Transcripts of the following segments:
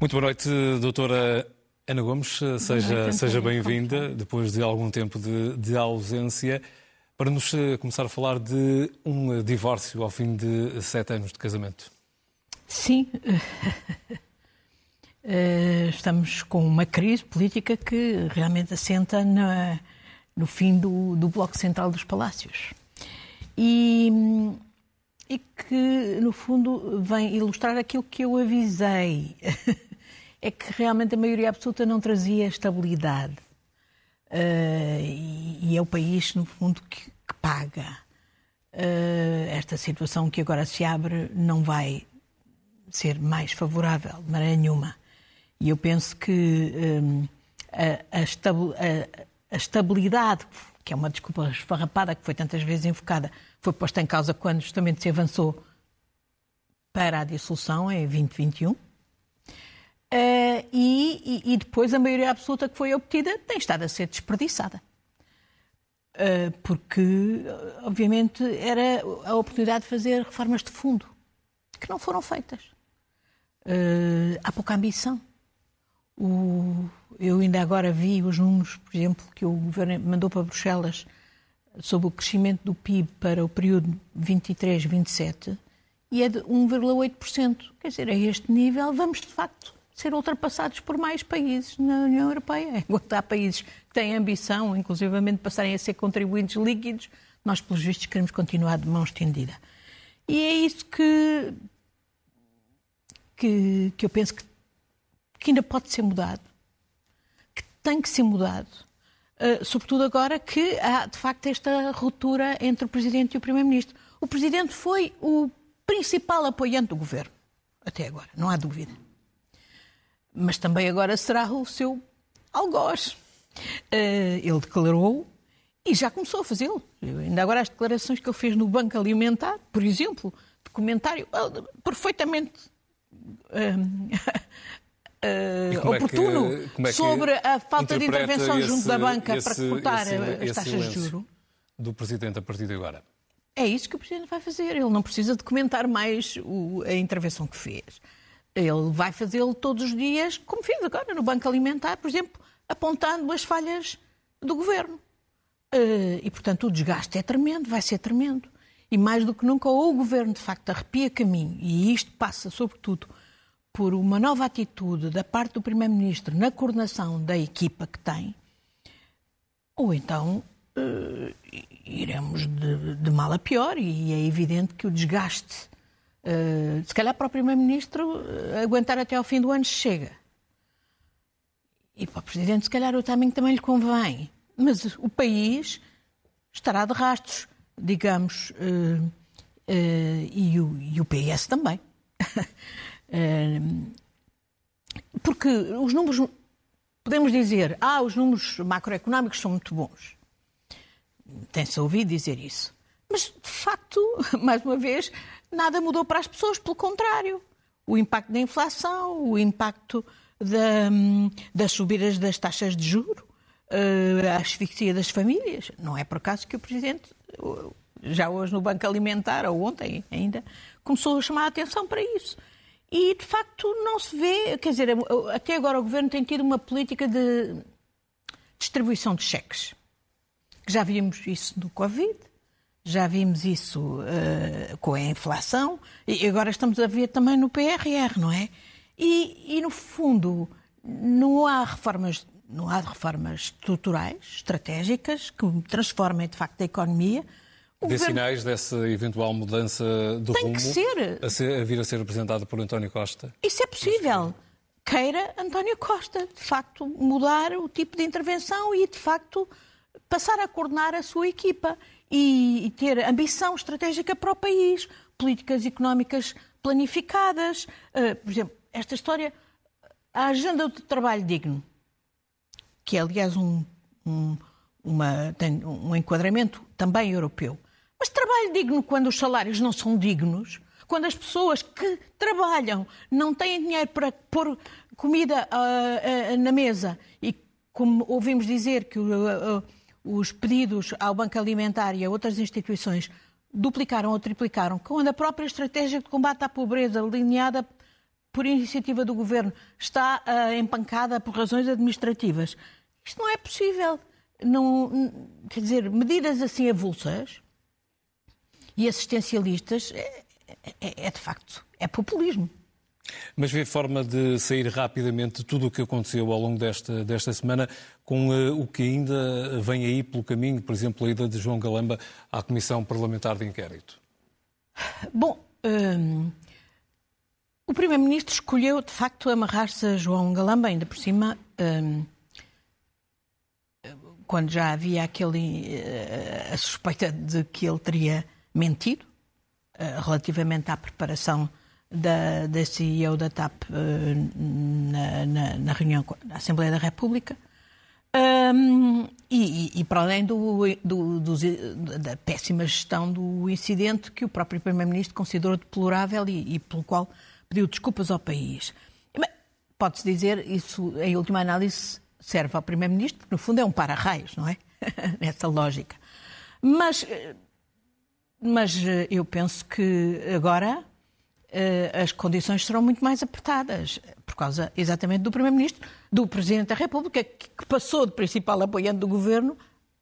Muito boa noite, doutora Ana Gomes. Seja, seja bem-vinda, depois de algum tempo de, de, ausência, para nos eh, começar a falar de um divórcio ao fim de sete anos de casamento. Sim. Eh, estamos com uma crise política que realmente assenta na, no fim do, do Bloco Central dos Palácios. E, e que, no fundo, vem ilustrar aquilo que eu avisei é que realmente a maioria absoluta não trazia estabilidade. Uh, e, e, é o país, no fundo, que, que paga. Uh, esta situação que agora se abre não vai ser mais favorável de maneira nenhuma. E eu penso que um, a, a, estabilidade, que é uma desculpa esfarrapada que foi tantas vezes invocada, foi posta em causa quando justamente se avançou para a dissolução em 2021 Uh, e, e, depois a maioria absoluta que foi obtida tem estado a ser desperdiçada. Uh, porque, obviamente, era a oportunidade de fazer reformas de fundo que não foram feitas. Uh, há pouca ambição. O, eu ainda agora vi os números, por exemplo, que o governo mandou para Bruxelas sobre o crescimento do PIB para o período 23-27 e é de 1,8%. Quer dizer, a este nível vamos, de facto, ser ultrapassados por mais países na União Europeia. Enquanto há países que têm ambição, inclusivamente, de passarem a ser contribuintes líquidos, nós, pelos vistos, queremos continuar de mão estendida. E é isso que, que, que eu penso que, que ainda pode ser mudado, que tem que ser mudado. Uh, sobretudo agora que há, de facto, esta ruptura entre o Presidente e o Primeiro-Ministro. O Presidente foi o principal apoiante do Governo, até agora, não há dúvida mas também agora será o seu algoz. Uh, ele declarou e já começou a fazê-lo. Ainda agora as declarações que ele fez no Banco Alimentar, por exemplo, documentário perfeitamente uh, uh, oportuno é que, é sobre a falta de intervenção esse, junto da banca esse, para cortar as taxas de juros. Do Presidente a partir de agora. É isso que o Presidente vai fazer. Ele não precisa documentar mais o, a intervenção que fez. Ele vai fazê-lo todos os dias, como fez agora no Banco Alimentar, por exemplo, apontando as falhas do governo. Eh, e, portanto, o desgaste é tremendo, vai ser tremendo. E mais do que nunca, ou o governo de facto arrepia caminho, e isto passa, sobretudo, por uma nova atitude da parte do Primeiro-Ministro na coordenação da equipa que tem, ou então uh, iremos de, de, mal a pior, e é evidente que o desgaste Uh, se calhar para o Primeiro-Ministro uh, aguentar até ao fim do ano chega. E para o Presidente, se calhar, o timing também lhe convém. Mas o país estará de rastros, digamos, e, o, e, o, PS também. porque os números, podemos dizer, ah, os números macroeconómicos são muito bons. Tem-se ouvido dizer isso. Mas, de facto, mais uma vez, nada mudou para as pessoas, pelo contrário. O impacto da inflação, o impacto da, das subidas das taxas de juro, eh, a asfixia das famílias. Não é por acaso que o Presidente, já hoje no Banco Alimentar, ou ontem ainda, começou a chamar a atenção para isso. E, de facto, não se vê. Quer dizer, até agora o Governo tem tido uma política de distribuição de cheques. Já vimos isso no Covid, já vimos isso uh, com a inflação e agora estamos a ver também no PRR, não é? E, e no fundo, não há reformas, não há reformas estruturais, estratégicas, que transformem de facto a economia. Governo... sinais dessa eventual mudança de Tem rumo que ser. A, ser, a vir a ser representado por António Costa? Isso é possível. Queira António Costa, de facto, mudar o tipo de intervenção e, de facto, passar a coordenar a sua equipa e, e ter ambição estratégica para o país, políticas económicas planificadas. Uh, por exemplo, esta história, a agenda de trabalho digno, que é, aliás, um, um, uma, tem um enquadramento também europeu. Mas trabalho digno quando os salários não são dignos, quando as pessoas que trabalham não têm dinheiro para pôr comida uh, uh, na mesa e como ouvimos dizer que os pedidos ao Banco Alimentar e a outras instituições duplicaram ou triplicaram, quando a própria estratégia de combate à pobreza, alinhada por iniciativa do governo, está uh, empancada por razões administrativas. Isto não é possível. Não, quer dizer, medidas assim avulsas e assistencialistas é, é, é de facto é populismo. Mas vê forma de sair rapidamente de tudo o que aconteceu ao longo desta, desta semana, com uh, o que ainda vem aí pelo caminho, por exemplo, a ida de João Galamba à Comissão Parlamentar de Inquérito? Bom, hum, o Primeiro-Ministro escolheu, de facto, amarrar-se a João Galamba, ainda por cima, hum, quando já havia aquele, uh, a suspeita de que ele teria mentido uh, relativamente à preparação da, da CEO da TAP uh, na, na, na, reunião da Assembleia da República. Um, e, e, para além do, do, do, da péssima gestão do incidente que o próprio Primeiro-Ministro considerou deplorável e, e, pelo qual pediu desculpas ao país. Pode-se dizer, isso em última análise serve ao Primeiro-Ministro, porque no fundo é um para-raios, não é? Nessa lógica. Mas, mas eu penso que agora eh, as condições serão muito mais apertadas, por causa exatamente do Primeiro-Ministro, do Presidente da República, que passou de principal apoiante do governo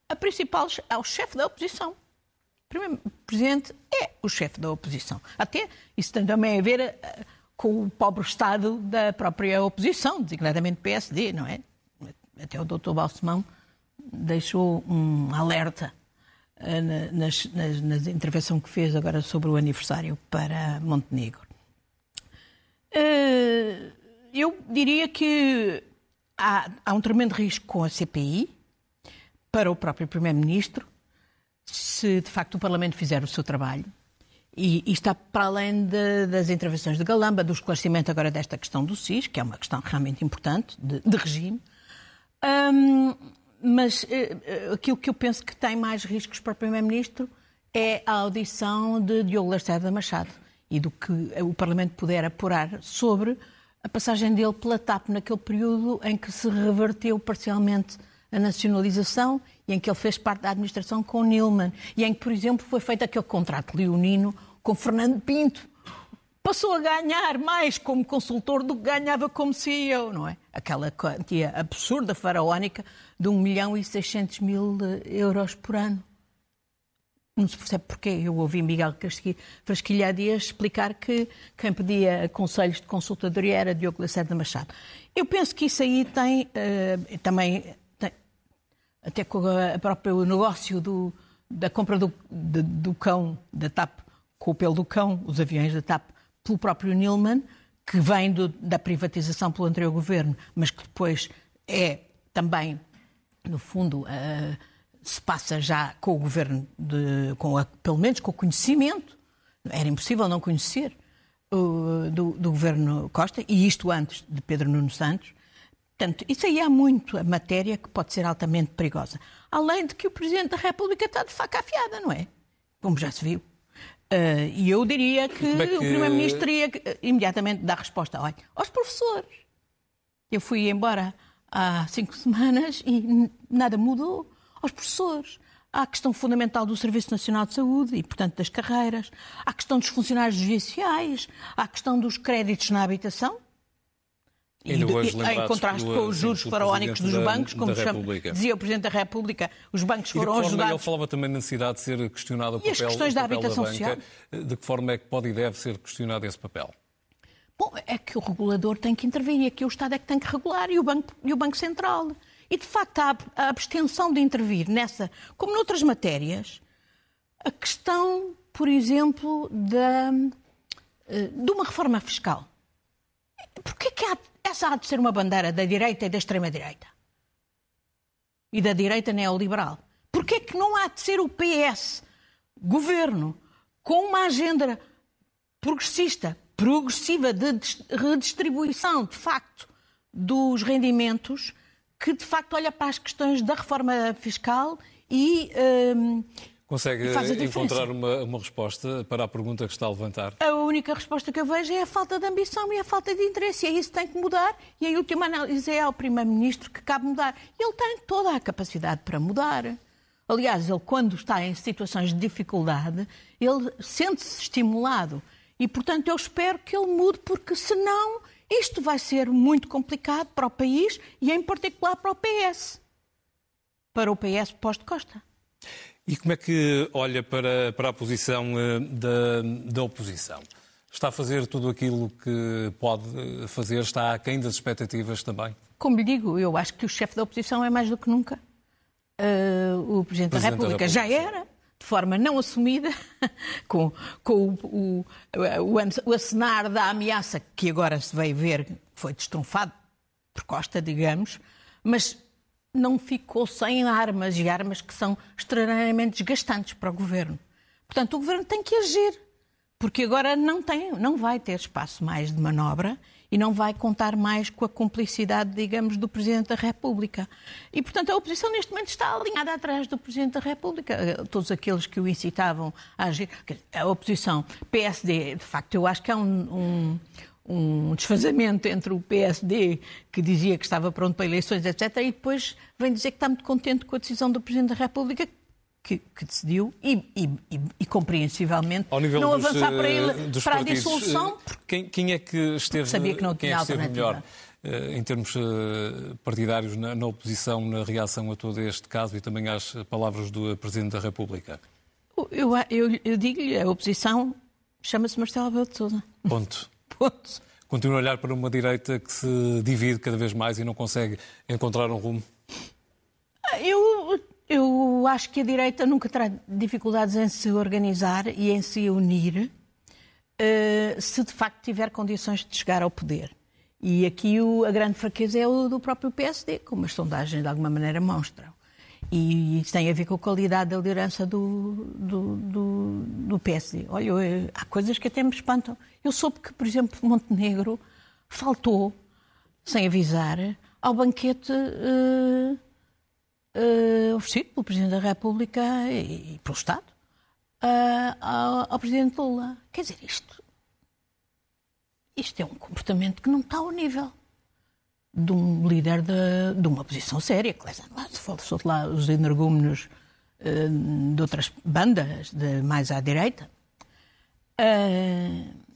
a principal ao chefe da oposição. O Primeiro Presidente é o chefe da oposição. Até isso tem também a ver eh, com o pobre estado da própria oposição, designadamente PSD, não é? Até o Dr. Balsemão deixou um alerta eh, na, na, intervenção que fez agora sobre o aniversário para Montenegro. Eh, eu diria que há, há um tremendo risco com a CPI para o próprio Primeiro-Ministro se de facto o Parlamento fizer o seu trabalho. E, e está para além de, das intervenções de Galamba, do esclarecimento agora desta questão do SIS, que é uma questão realmente importante, de, de regime. Um, mas uh, aquilo que eu penso que tem mais riscos para o Primeiro-Ministro é a audição de Diogo Lacerda Machado e do que o Parlamento puder apurar sobre a passagem dele pela TAP naquele período em que se reverteu parcialmente a nacionalização e em que ele fez parte da administração com Nilman e em que, por exemplo, foi feito aquele contrato leonino com Fernando Pinto, passou a ganhar mais como consultor do que ganhava como CEO, não é? Aquela quantia absurda, faraónica, de 1 milhão e 600 mil euros por ano. Não se percebe porquê. Eu ouvi Miguel Frasquilha Dias explicar que quem pedia conselhos de consultadoria era Diogo Lacerda Machado. Eu penso que isso aí tem uh, também, tem, até com o próprio negócio do, da compra do, de, do cão, da TAP, com o pelo do cão, os aviões da TAP, pelo próprio Nilman, que vem do, da privatização pelo anterior governo, mas que depois é também, no fundo, uh, se passa já com o governo, de, com a, pelo menos com o conhecimento, era impossível não conhecer, uh, do, do, governo Costa, e isto antes de Pedro Nuno Santos. Portanto, isso aí há muito a matéria que pode ser altamente perigosa. Além de que o Presidente da República está de faca afiada, não é? Como já se viu. Uh, e eu diria que, é que... o Primeiro-Ministro teria que imediatamente dar resposta olha, aos professores. Eu fui embora há cinco semanas e nada mudou. Aos professores. Há a questão fundamental do Serviço Nacional de Saúde e, portanto, das carreiras. Há a questão dos funcionários judiciais. Há a questão dos créditos na habitação. E, em contraste com os juros faraónicos dos bancos, como chama, dizia o Presidente da República, os bancos foram forma, ajudados. Ele falava também da necessidade de ser questionado o papel, e as questões da habitação da social. De que forma é que pode e deve ser questionado esse papel? Bom, é que o regulador tem que intervir e aqui o Estado é que tem que regular e o Banco, e o banco Central. E, de facto, a, a abstenção de intervir nessa, como noutras matérias, a questão, por exemplo, da, eh, de uma reforma fiscal. Porquê que há essa há de ser uma bandeira da direita e da extrema-direita. E da direita neoliberal. Porquê é que não há de ser o PS, governo, com uma agenda progressista, progressiva de redistribuição, de facto, dos rendimentos, que de facto olha para as questões da reforma fiscal e um, Consegue encontrar uma, uma, resposta para a pergunta que está a levantar? A única resposta que eu vejo é a falta de ambição e a falta de interesse. E é isso que tem que mudar. E em última análise é ao Primeiro-Ministro que cabe mudar. Ele tem toda a capacidade para mudar. Aliás, ele, quando está em situações de dificuldade, ele sente-se estimulado. E, portanto, eu espero que ele mude, porque senão isto vai ser muito complicado para o país e, em particular, para o PS. Para o PS pós-de-Costa. E como é que olha para, para a posição eh, da, da oposição? Está a fazer tudo aquilo que pode fazer? Está aquém das expectativas também? Como lhe digo, eu acho que o chefe da oposição é mais do que nunca uh, o Presidente, Presidente da, República. da, República. Já era, de forma não assumida, com, com o, o, o, acenar da ameaça que agora se veio ver, foi destrunfado por Costa, digamos, mas não ficou sem armas e armas que são extraordinariamente desgastantes para o governo. Portanto, o governo tem que agir, porque agora não tem, não vai ter espaço mais de manobra e não vai contar mais com a cumplicidade, digamos, do Presidente da República. E, portanto, a oposição neste momento está alinhada atrás do Presidente da República. Todos aqueles que o incitavam a agir. A oposição PSD, de facto, eu acho que há um, um um desfazamento entre o PSD, que dizia que estava pronto para eleições, etc., e depois vem dizer que está muito contente com a decisão do Presidente da República, que, que decidiu, e, e, e, compreensivelmente, não avançar para, ele, eh, para a dissolução. Eh, quem, quem, é que esteve, sabia que não quem é que esteve melhor? Eh, em termos partidários, na, na, oposição, na reação a todo este caso e também às palavras do Presidente da República? Eu, eu, eu digo-lhe, a oposição chama-se Marcelo Rebelo de Sousa. Ponto. Continua a olhar para uma direita que se divide cada vez mais e não consegue encontrar um rumo? Eu, eu acho que a direita nunca terá dificuldades em se organizar e em se unir uh, se de facto tiver condições de chegar ao poder. E aqui o, a grande fraqueza é o do próprio PSD, como as sondagens de alguma maneira mostram. E isso tem a ver com a qualidade da liderança do, do, do, do PSD. Olha, eu, há coisas que até me espantam. Eu soube que, por exemplo, Montenegro faltou, sem avisar, ao banquete uh, uh, oferecido pelo Presidente da República e, e pelo Estado uh, ao, ao, Presidente Lula. Quer dizer, isto, isto é um comportamento que não está ao nível de um líder de, de uma posição séria. Lá, se fosse lá os energúmenos de outras bandas, de mais à direita. Uh,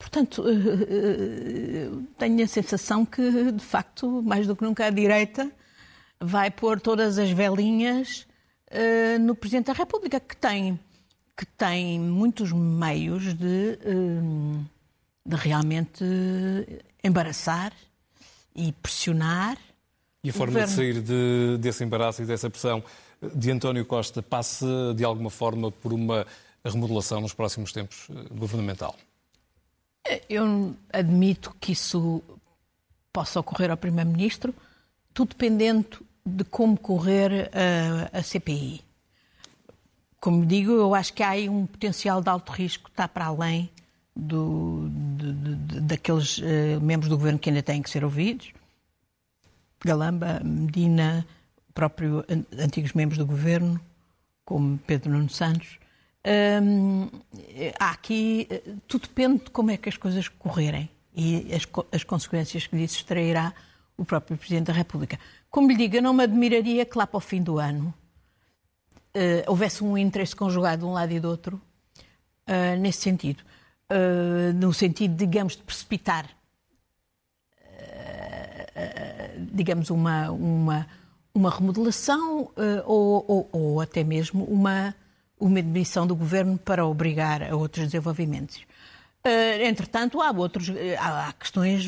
portanto, uh, tenho a sensação que, de facto, mais do que nunca a direita vai pôr todas as velinhas no Presidente da República, que tem, que tem muitos meios de, de realmente embaraçar e pressionar. E a forma de sair de, desse embaraço e dessa pressão de António Costa passa, de alguma forma, por uma remodelação nos próximos tempos eh, governamental? Eu admito que isso possa ocorrer ao Primeiro-Ministro, tudo dependendo de como correr a, a, CPI. Como digo, eu acho que há aí um potencial de alto risco que está para além do, de, de, daqueles uh, membros do governo que ainda têm que ser ouvidos. Galamba, Medina, próprio antigos membros do governo, como Pedro Nuno Santos. Um, há aqui, eh, tudo depende de como é que as coisas correrem e as, as consequências que disso extrairá o próprio Presidente da República. Como lhe digo, eu não me admiraria que lá para o fim do ano uh, houvesse um interesse conjugado de um lado e do outro uh, nesse sentido. Uh, no sentido, digamos, de precipitar, digamos, uma, uma, uma remodelação ou, ou, ou, até mesmo uma, uma demissão do governo para obrigar a outros desenvolvimentos. entretanto, há, outros, há, há questões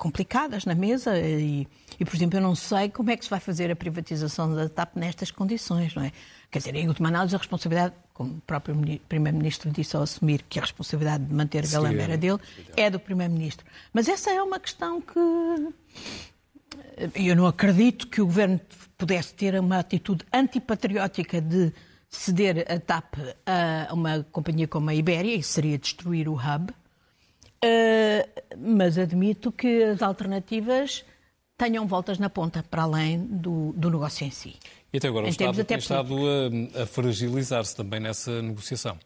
complicadas na mesa e, e, por exemplo, eu não sei como é que se vai fazer a privatização da TAP nestas condições, não é? Quer dizer, em última análise, a responsabilidade, como o próprio Primeiro-Ministro disse ao assumir que a responsabilidade de manter Galamba era dele, é do Primeiro-Ministro. Mas essa é uma questão que. Eu não acredito que o Governo pudesse ter uma atitude antipatriótica de ceder a TAP a uma companhia como a Ibéria, isso seria destruir o hub. Uh, mas admito que as alternativas tenham voltas na ponta, para além do, do negócio em si. E até agora o Estado tem estado a, a fragilizar-se também nessa negociação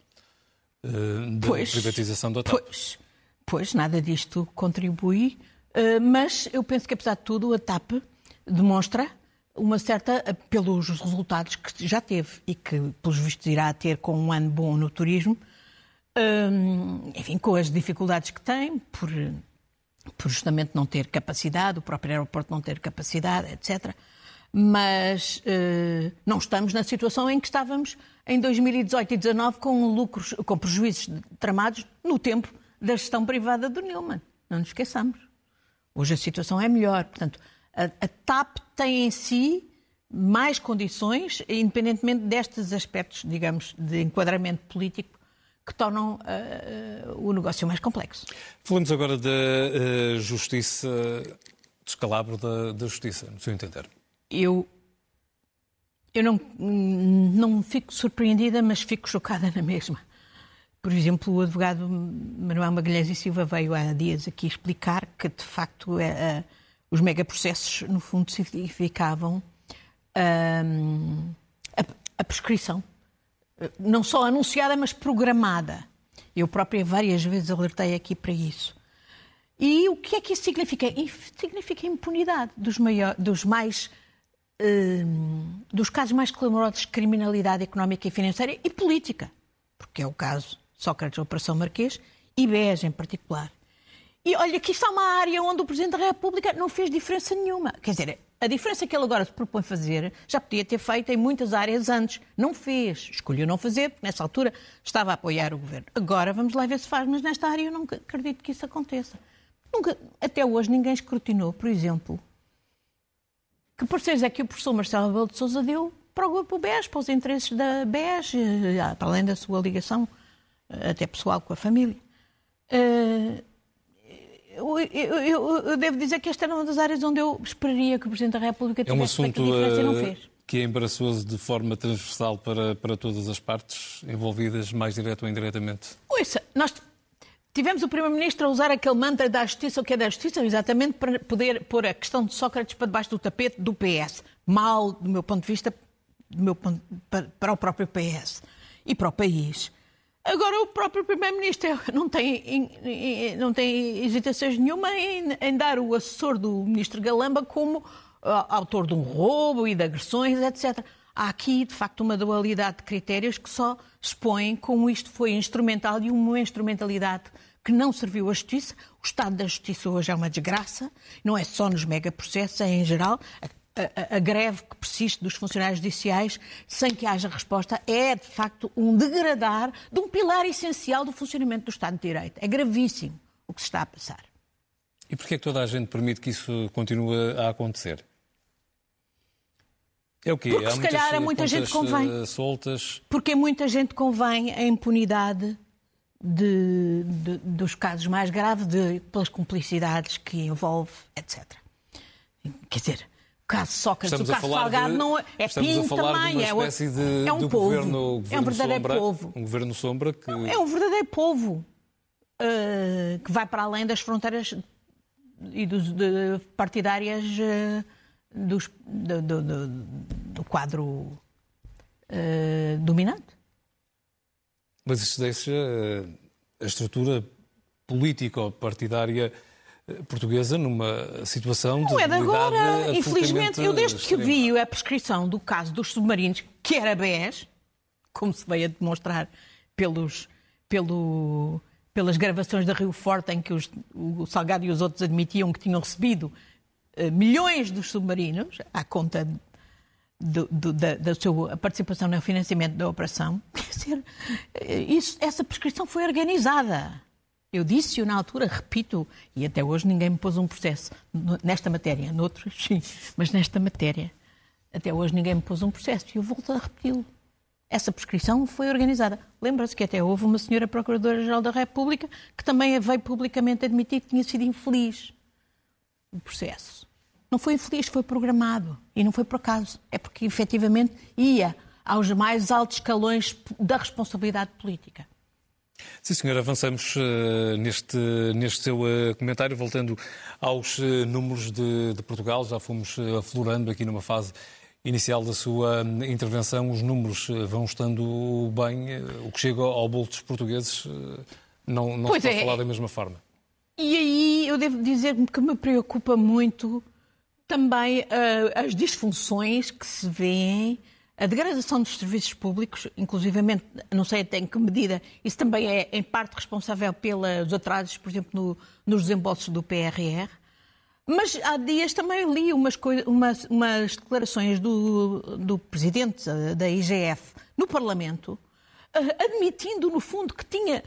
uh, da pois, privatização da TAP. Pois, pois, nada disto contribui, uh, mas eu penso que, apesar de tudo, a TAP demonstra uma certa, pelos resultados que já teve e que, pelos vistos, irá ter com um ano bom no turismo, um, enfim, com as dificuldades que tem, por, por justamente não ter capacidade, o próprio aeroporto não ter capacidade, etc. Mas uh, não estamos na situação em que estávamos em 2018 e 2019 com lucros, com prejuízos tramados no tempo da gestão privada do Newman. Não nos esqueçamos. Hoje a situação é melhor. Portanto, a, a TAP tem em si mais condições, independentemente destes aspectos, digamos, de enquadramento político que tornam uh, o negócio mais complexo. Falamos agora da uh, justiça, descalabro da, da justiça, no seu entender. Eu, eu não, não fico surpreendida, mas fico chocada na mesma. Por exemplo, o advogado Manuel Magalhães e Silva veio há dias aqui explicar que, de facto, é, uh, os megaprocessos, no fundo, significavam uh, a, a, prescrição. Não só anunciada, mas programada. Eu própria várias vezes alertei aqui para isso. E o que é que isso significa? Significa impunidade dos, maior, dos mais uh, dos casos mais clamorosos de criminalidade económica e financeira e política, porque é o caso Sócrates Operação Marquês e BES em particular. E olha, aqui está uma área onde o Presidente da República não fez diferença nenhuma. Quer dizer, a diferença que ele agora se propõe fazer já podia ter feito em muitas áreas antes. Não fez. Escolheu não fazer, porque nessa altura estava a apoiar o governo. Agora vamos lá ver se faz, mas nesta área eu não acredito que isso aconteça. Nunca, até hoje ninguém escrutinou, por exemplo, que parceiros é que o professor Marcelo Rebelo de Sousa deu para o grupo BES, para os interesses da BES, eh, para além da sua ligação eh, até pessoal com a família. Uh, eu, eu, eu, devo dizer que esta era uma das áreas onde eu esperaria que o Presidente da República tivesse é um assunto, feito não fez. Que é embaraçoso de forma transversal para, para todas as partes envolvidas, mais direto ou indiretamente. Ouça, nós tivemos o Primeiro-Ministro a usar aquele mantra da justiça, o que é da justiça, exatamente para poder pôr a questão de Sócrates para debaixo do tapete do PS. Mal, do meu ponto de vista, do meu ponto, para, para o próprio PS e para o país. Agora, o próprio Primeiro-Ministro não tem, não tem hesitações nenhuma em, em, dar o assessor do Ministro Galamba como uh, autor de um roubo e de agressões, etc. Há aqui, de facto, uma dualidade de critérios que só expõem como isto foi instrumental e uma instrumentalidade que não serviu à justiça. O estado da justiça hoje é uma desgraça, não é só nos megaprocessos, é em geral a, a, greve que persiste dos funcionários judiciais sem que haja resposta é, de facto, um degradar de um pilar essencial do funcionamento do Estado de Direito. É gravíssimo o que se está a passar. E porquê é que toda a gente permite que isso continue a acontecer? É o quê? Porque, Há se calhar a muita gente convém. Eh, soltas. Porque muita gente convém a impunidade de, de, dos casos mais graves, de, pelas cumplicidades que envolve, etc. Quer dizer, caso Sócrates, estamos o caso Salgado de, não é, é PIN também, é, de, é um povo, governo, governo, é um verdadeiro sombra, povo. Um governo sombra que... É um verdadeiro povo uh, que vai para além das fronteiras e dos, de, partidárias uh, dos, do, do, do, do, quadro uh, dominante. Mas isso deixa a estrutura político-partidária portuguesa numa situação de Não é de agora. Infelizmente, eu desde que vi a prescrição do caso dos submarinos, que era BES, como se veio a demonstrar pelos, pelo, pelas gravações da Rio Forte, em que os, o Salgado e os outros admitiam que tinham recebido uh, milhões dos submarinos à conta do, do, da, da, sua participação no financiamento da operação. Quer dizer, eh, isso, essa prescrição foi organizada. Eu disse-o na altura, repito, e até hoje ninguém me pôs um processo nesta matéria, noutros sim, mas nesta matéria, até hoje ninguém me pôs um processo e eu volto a repeti-lo. Essa prescrição foi organizada. Lembra-se que até houve uma senhora Procuradora-Geral da República que também veio publicamente admitir que tinha sido infeliz o processo. Não foi infeliz, foi programado. E não foi por acaso. É porque efetivamente ia aos mais altos escalões da responsabilidade política. Sim, senhor, avançamos uh, neste, neste seu uh, comentário, voltando aos uh, números de, de, Portugal. Já fomos aflorando aqui numa fase inicial da sua intervenção, os números vão estando bem, o que chega ao bolso dos portugueses não, não se pode é. falar da mesma forma. E aí eu devo dizer que me preocupa muito também as disfunções que se vêem, a degradação dos serviços públicos, inclusivamente, não sei até em que medida, isso também é em parte responsável pelos atrasos, por exemplo, no, nos desembolsos do PRR. Mas há dias também li umas, umas, umas declarações do, do presidente da IGF no Parlamento, uh, admitindo, no fundo, que, tinha,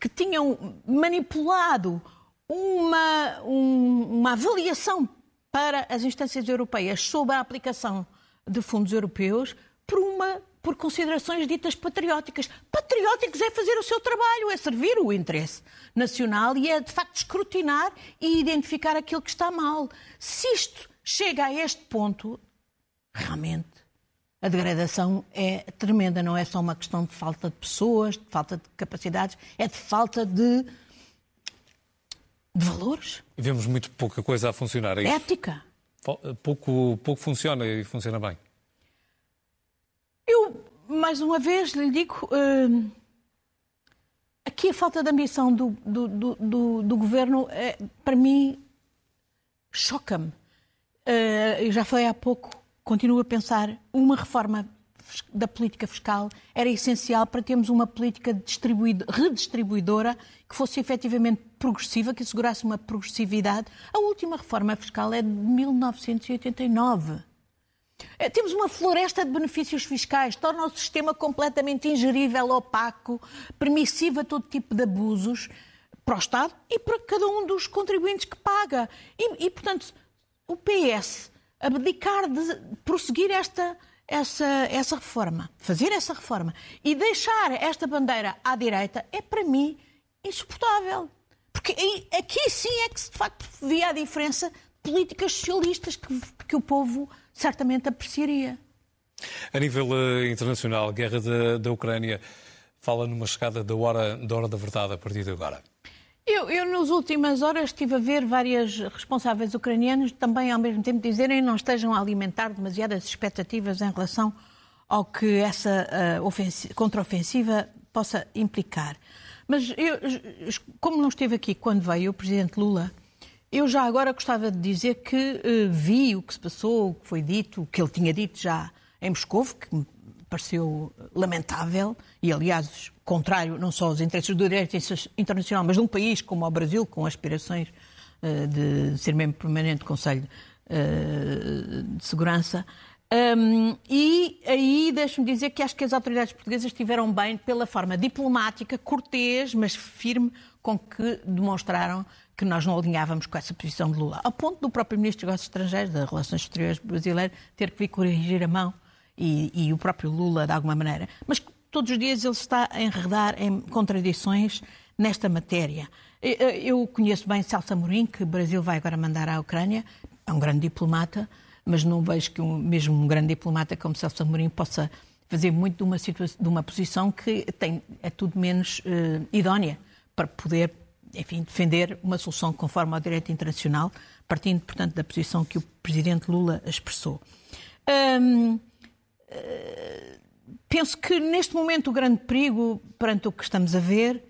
que tinham manipulado uma, um, uma avaliação para as instâncias europeias sobre a aplicação de fundos europeus por uma por considerações ditas patrióticas. Patrióticos é fazer o seu trabalho, é servir o interesse nacional e é, de facto, escrutinar e identificar aquilo que está mal. Se isto chega a este ponto, realmente a degradação é tremenda. Não é só uma questão de falta de pessoas, de falta de capacidades, é de falta de de valores. E vemos muito pouca coisa a funcionar. É Ética. Pouco, pouco funciona e funciona bem. Eu, mais uma vez, lhe digo. Uh, aqui a falta de ambição do, do, do, do, do governo, é, para mim, choca-me. Uh, eu já falei há pouco, continuo a pensar, uma reforma da política fiscal era essencial para termos uma política redistribuidora que fosse efetivamente progressiva, que assegurasse uma progressividade. A última reforma fiscal é de 1989. É, temos uma floresta de benefícios fiscais, torna o sistema completamente ingerível, opaco, permissivo a todo tipo de abusos para o Estado e para cada um dos contribuintes que paga. E, e portanto, o PS abdicar de prosseguir esta essa, essa reforma, fazer essa reforma e deixar esta bandeira à direita é, para mim, insuportável. Porque aqui sim é que, de facto, via a diferença de políticas socialistas que, que o povo certamente apreciaria. A nível uh, internacional, a guerra da, da Ucrânia fala numa chegada da hora, da hora da verdade a partir de agora. Eu, eu, nas últimas horas, estive a ver várias responsáveis ucranianos também, ao mesmo tempo, dizerem que não estejam a alimentar demasiadas expectativas em relação ao que essa uh, contraofensiva possa implicar. Mas, eu, como não esteve aqui quando veio o Presidente Lula, eu já agora gostava de dizer que uh, vi o que se passou, o que foi dito, o que ele tinha dito já em Moscou, que me pareceu lamentável e, aliás, contrário não só aos interesses do direito internacional, mas de um país como o Brasil, com aspirações uh, de ser membro permanente do Conselho uh, de Segurança. Um, e aí deixe-me dizer que acho que as autoridades portuguesas estiveram bem pela forma diplomática, cortês, mas firme, com que demonstraram que nós não alinhávamos com essa posição de Lula. Ao ponto do próprio Ministro dos Negócios Estrangeiros, das Relações Exteriores brasileiro, ter que vir corrigir a mão e, e o próprio Lula, de alguma maneira. Mas todos os dias ele está a enredar em contradições nesta matéria. Eu conheço bem Celso Amorim, que o Brasil vai agora mandar à Ucrânia, é um grande diplomata, mas não vejo que um, mesmo um grande diplomata como Celso Amorim possa fazer muito de uma, situação, de uma posição que tem, é tudo menos uh, idónea para poder, enfim, defender uma solução conforme ao direito internacional, partindo, portanto, da posição que o presidente Lula expressou. Um, penso que neste momento o grande perigo perante o que estamos a ver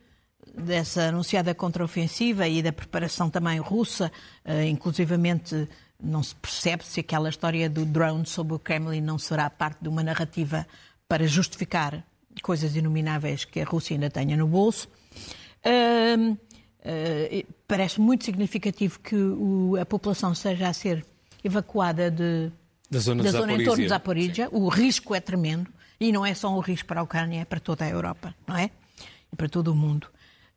dessa anunciada contraofensiva e da preparação também russa, uh, inclusivamente não se percebe se aquela história do drone sobre o Kremlin não será parte de uma narrativa para justificar coisas inomináveis que a Rússia ainda tenha no bolso. Uh, uh, parece muito significativo que o, a população esteja a ser evacuada de da zona, da zona em torno de Zaporizhia. O risco é tremendo. E não é só um risco para a Ucrânia, é para toda a Europa, não é? E para todo o mundo.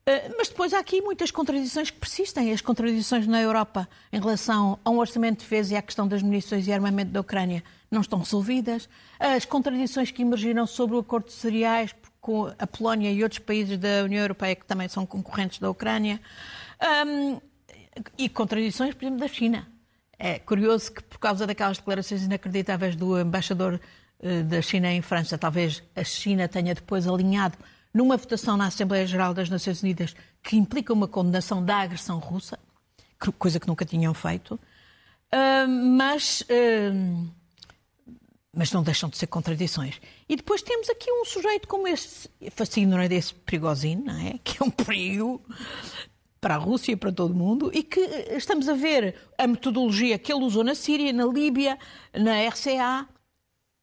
Uh, mas depois há aqui muitas contradições que persistem. As contradições na Europa em relação a um orçamento de defesa e à questão das munições e armamento da Ucrânia não estão resolvidas. As contradições que emergiram sobre o acordo de cereais com a Polónia e outros países da União Europeia que também são concorrentes da Ucrânia. Um, e contradições, por exemplo, da China. É curioso que, por causa daquelas declarações inacreditáveis do embaixador eh, da China em França, talvez a China tenha depois alinhado numa votação na Assembleia Geral das Nações Unidas que implica uma condenação da agressão russa, coisa que nunca tinham feito. Mas, mas não deixam de ser contradições. E depois temos aqui um sujeito como este fascínio desse perigosinho, não é? Que é um perigo para a Rússia e para todo o mundo, e que estamos a ver a metodologia que ele usou na Síria, na Líbia, na RCA,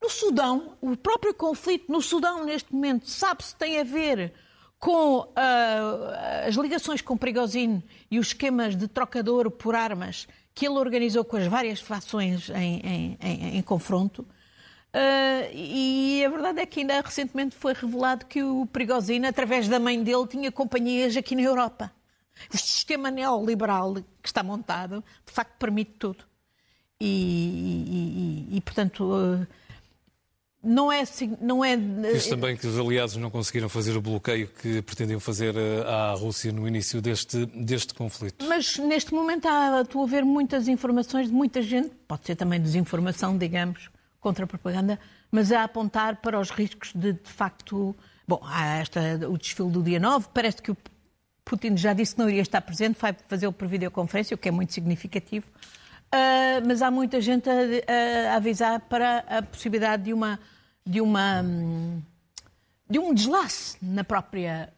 no Sudão, o próprio conflito no Sudão neste momento, sabe-se tem a ver com uh, as ligações com Prigozhin e os esquemas de trocador por armas que ele organizou com as várias fações em, em, em, em confronto. Uh, e a verdade é que ainda recentemente foi revelado que o Prigozhin, através da mãe dele, tinha companhias aqui na Europa. O sistema neoliberal que está montado, de facto, permite tudo. E, e, e, e portanto, uh, não é, não é. Diz também que os aliados não conseguiram fazer o bloqueio que pretendiam fazer uh, à Rússia no início deste, deste conflito. Mas neste momento há, estou a ver muitas informações de muita gente, pode ser também desinformação, digamos, contra a propaganda, mas a apontar para os riscos de, de facto. Bom, há esta, o desfile do dia 9, parece que o Putin já disse que não iria estar presente, vai fazer por videoconferência, o que é muito significativo. Uh, mas há muita gente a, a, avisar para a possibilidade de uma, de uma de um deslace na própria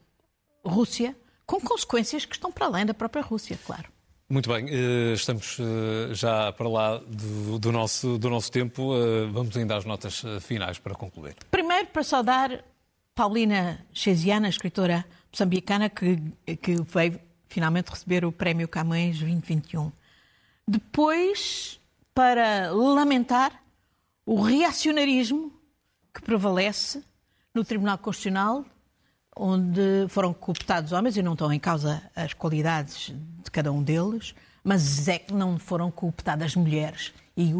Rússia, com consequências que estão para além da própria Rússia, claro. Muito bem, eh, estamos eh, já para lá do, do, nosso, do nosso tempo. Eh, vamos ainda às notas finais para concluir. Primeiro, para saudar Paulina Chesiana, escritora moçambicana, que, que veio finalmente receber o Prémio Camões 2021. Depois, para lamentar o reacionarismo que prevalece no Tribunal Constitucional onde foram cooptados homens, e não estão em causa as qualidades de cada um deles, mas é que não foram cooptadas mulheres, e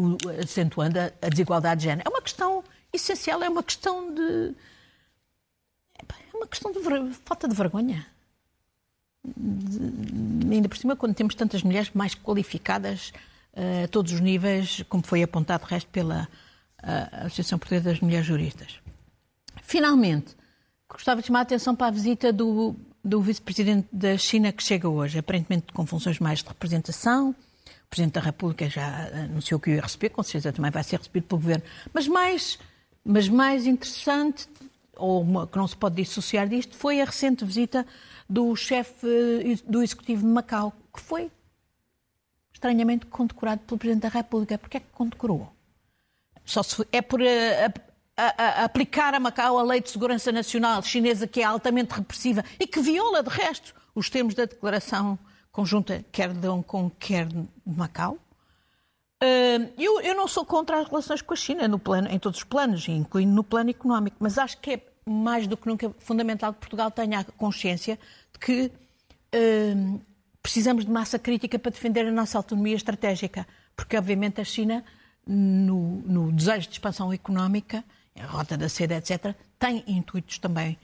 acentuando a desigualdade de género. É uma questão essencial, é uma questão de. É uma questão de falta de vergonha. De, ainda por cima, quando temos tantas mulheres mais qualificadas uh, a todos os níveis, como foi apontado o resto pela uh, Associação Portuguesa das Mulheres Juristas. Finalmente, Gostava de chamar a atenção para a visita do, do vice-presidente da China que chega hoje, aparentemente com funções mais de representação. O Presidente da República já anunciou que o ia receber, com certeza também vai ser recebido pelo Governo. Mas mais, mas mais interessante, ou uma, que não se pode dissociar disto, foi a recente visita do chefe do Executivo de Macau, que foi estranhamente condecorado pelo Presidente da República. Porquê é que condecorou? Só se, é por a, a, a, aplicar a Macau a lei de segurança nacional chinesa, que é altamente repressiva e que viola, de resto, os termos da declaração conjunta, quer de Hong Kong, quer de Macau. Uh, eu, eu, não sou contra as relações com a China no plano, em todos os planos, incluindo no plano económico, mas acho que é mais do que nunca fundamental que Portugal tenha a consciência de que uh, precisamos de massa crítica para defender a nossa autonomia estratégica, porque obviamente a China, no, no desejo de expansão económica, a Rota da Seda, etc., tem intuitos também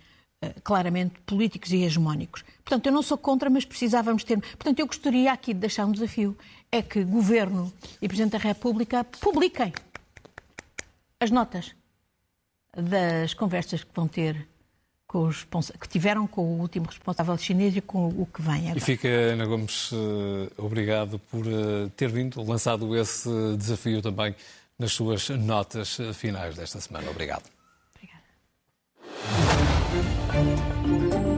uh, claramente políticos e hegemónicos. Portanto, eu não sou contra, mas precisávamos ter. Portanto, eu gostaria aqui de deixar um desafio: é que Governo e Presidente da República publiquem as notas das conversas que vão ter com os que tiveram com o último responsável chinês e com o que vem agora. E fica, Ana Gomes, uh, obrigado por uh, ter vindo, lançado esse desafio também nas suas notas finais desta semana. Obrigado. Obrigada.